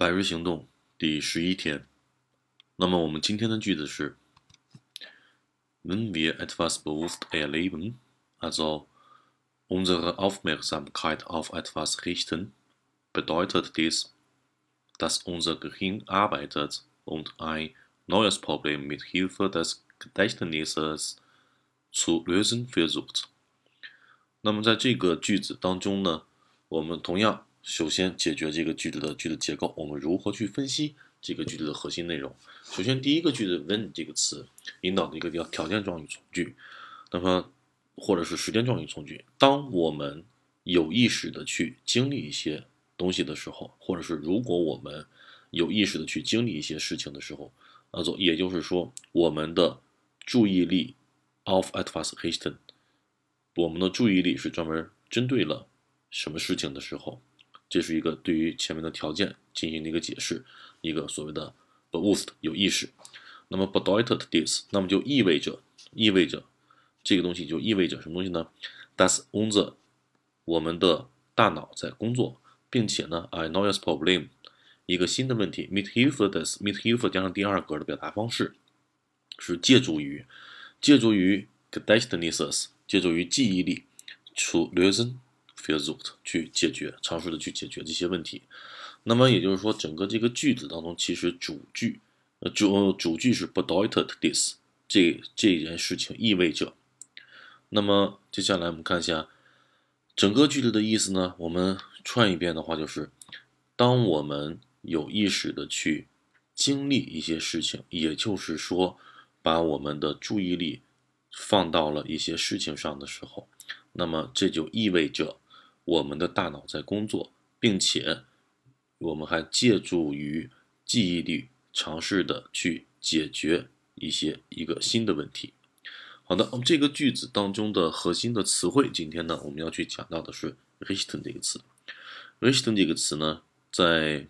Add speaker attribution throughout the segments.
Speaker 1: 百日行动第十一天。那么我们今天的句子是：Wenn wir etwas bewusst erleben, also unsere Aufmerksamkeit auf etwas richten, bedeutet dies, dass unser Gehirn arbeitet und ein neues Problem mit Hilfe des Gedächtnisses zu lösen versucht。那么在这个句子当中呢，我们同样 首先解决这个句子的句子结构，我们如何去分析这个句子的核心内容？首先，第一个句子 when 这个词引导的一个叫条件状语从句，那么或者是时间状语从句。当我们有意识的去经历一些东西的时候，或者是如果我们有意识的去经历一些事情的时候，那，做也就是说，我们的注意力 of etwas richten，我们的注意力是专门针对了什么事情的时候。这是一个对于前面的条件进行的一个解释，一个所谓的 bewusst 有意识。那么 bedeutet this，那么就意味着意味着这个东西就意味着什么东西呢？Das unser 我们的大脑在工作，并且呢，ein neues Problem 一个新的问题。Mit Hilfe des Mit Hilfe 加上第二格的表达方式是借助于借助于 Gedächtnisses 借助于记忆力 zu lösen。Versucht 去解决，尝试的去解决这些问题。那么也就是说，整个这个句子当中，其实主句，呃主主句是 bedeutet this，这这件事情意味着。那么接下来我们看一下整个句子的意思呢？我们串一遍的话，就是当我们有意识的去经历一些事情，也就是说，把我们的注意力放到了一些事情上的时候，那么这就意味着。我们的大脑在工作，并且我们还借助于记忆力尝试的去解决一些一个新的问题。好的，我们这个句子当中的核心的词汇，今天呢我们要去讲到的是 r i s t e n 这个词。r i s t e n 这个词呢，在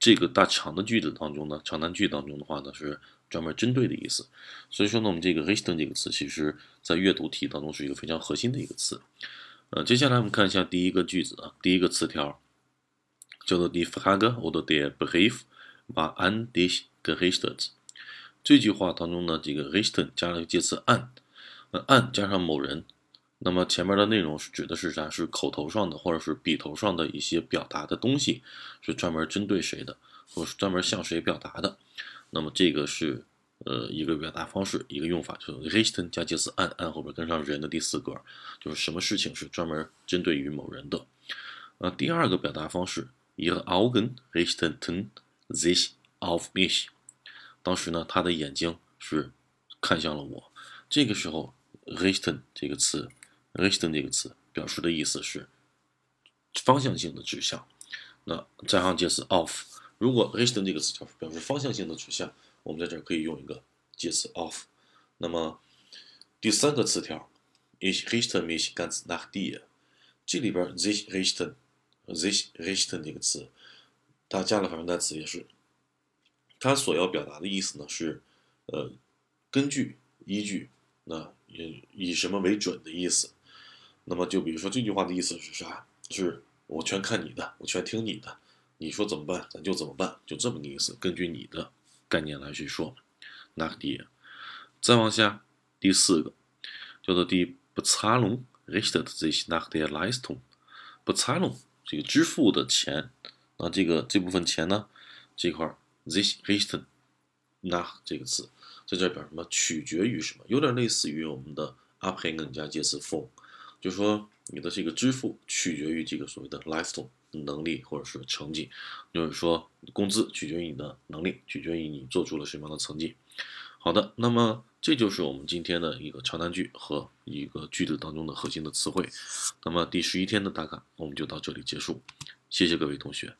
Speaker 1: 这个大长的句子当中呢，长难句当中的话呢，是专门针对的意思。所以说呢，我们这个 r i s t e n 这个词，其实在阅读题当中是一个非常核心的一个词。呃，接下来我们看一下第一个句子啊，第一个词条叫做 Die Frage oder der Brief war an dich gerichtet。这句话当中呢，这个 richten 加了个介词 an，呃，an 加上某人，那么前面的内容是指的是啥？是口头上的或者是笔头上的一些表达的东西，是专门针对谁的，或是专门向谁表达的？那么这个是。呃，一个表达方式，一个用法，就是 richten 加介词 an，an 后边跟上人的第四格，就是什么事情是专门针对于某人的。呃，第二个表达方式，ihre Augen richteten sich auf mich。当时呢，他的眼睛是看向了我。这个时候，richten 这个词，richten 这个词表示的意思是方向性的指向。那加上介词 of，如果 richten 这个词表示方向性的指向。我们在这儿可以用一个介词 of。那么第三个词条，ich richte mich ganz nach dir。这里边 sich richten，sich richten 这个词，它加了反身代词，也是它所要表达的意思呢是，呃，根据、依据，那以以什么为准的意思。那么就比如说这句话的意思是啥？是我全看你的，我全听你的，你说怎么办，咱就怎么办，就这么个意思。根据你的。概念来去说，nach dir。再往下，第四个叫做 die Bezahlung richtet sich nach der Leistung。Bezahlung 这个支付的钱，那这个这部分钱呢，这块 sich richten nach 这个词在这表什么？取决于什么？有点类似于我们的 abhängen 加介词 for，就是说你的这个支付取决于这个所谓的 Leistung。能力或者是成绩，就是说工资取决于你的能力，取决于你做出了什么样的成绩。好的，那么这就是我们今天的一个长难句和一个句子当中的核心的词汇。那么第十一天的打卡我们就到这里结束，谢谢各位同学。